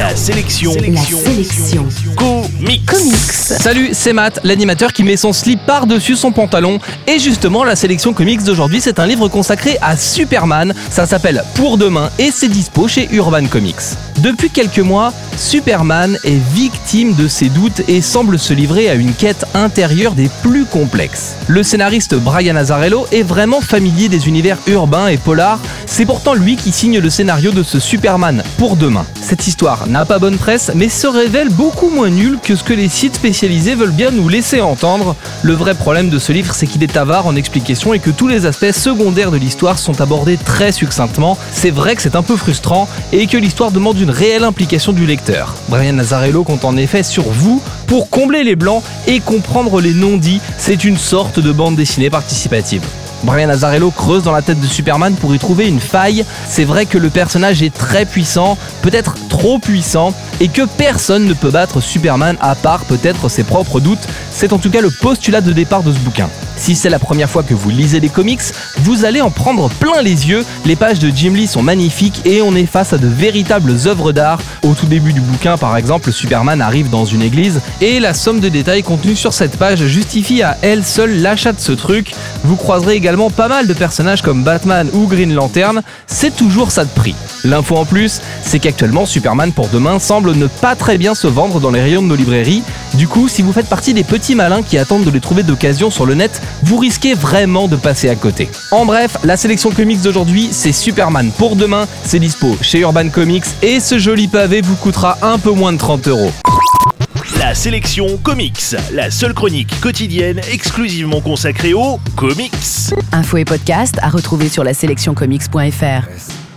La sélection. La sélection. Comics. Comics. Salut, c'est Matt, l'animateur qui met son slip par-dessus son pantalon. Et justement, la sélection comics d'aujourd'hui, c'est un livre consacré à Superman. Ça s'appelle Pour demain et c'est dispo chez Urban Comics. Depuis quelques mois, Superman est victime de ses doutes et semble se livrer à une quête intérieure des plus complexes. Le scénariste Brian Azzarello est vraiment familier des univers urbains et polars, c'est pourtant lui qui signe le scénario de ce Superman pour demain. Cette histoire n'a pas bonne presse, mais se révèle beaucoup moins nulle que ce que les sites spécialisés veulent bien nous laisser entendre. Le vrai problème de ce livre, c'est qu'il est avare en explications et que tous les aspects secondaires de l'histoire sont abordés très succinctement. C'est vrai que c'est un peu frustrant et que l'histoire demande une réelle implication du lecteur. Brian Nazarello compte en effet sur vous pour combler les blancs et comprendre les non-dits. C'est une sorte de bande dessinée participative. Brian Azzarello creuse dans la tête de Superman pour y trouver une faille. C'est vrai que le personnage est très puissant, peut-être trop puissant, et que personne ne peut battre Superman à part peut-être ses propres doutes. C'est en tout cas le postulat de départ de ce bouquin. Si c'est la première fois que vous lisez des comics, vous allez en prendre plein les yeux. Les pages de Jim Lee sont magnifiques et on est face à de véritables œuvres d'art. Au tout début du bouquin, par exemple, Superman arrive dans une église et la somme de détails contenus sur cette page justifie à elle seule l'achat de ce truc. Vous croiserez également pas mal de personnages comme Batman ou Green Lantern, c'est toujours ça de prix. L'info en plus, c'est qu'actuellement Superman pour demain semble ne pas très bien se vendre dans les rayons de nos librairies. Du coup, si vous faites partie des petits malins qui attendent de les trouver d'occasion sur le net, vous risquez vraiment de passer à côté. En bref, la sélection comics d'aujourd'hui, c'est Superman pour demain, c'est dispo chez Urban Comics et ce joli pavé vous coûtera un peu moins de 30 euros. La sélection comics. La seule chronique quotidienne exclusivement consacrée aux comics. Info et podcast à retrouver sur la sélectioncomics.fr.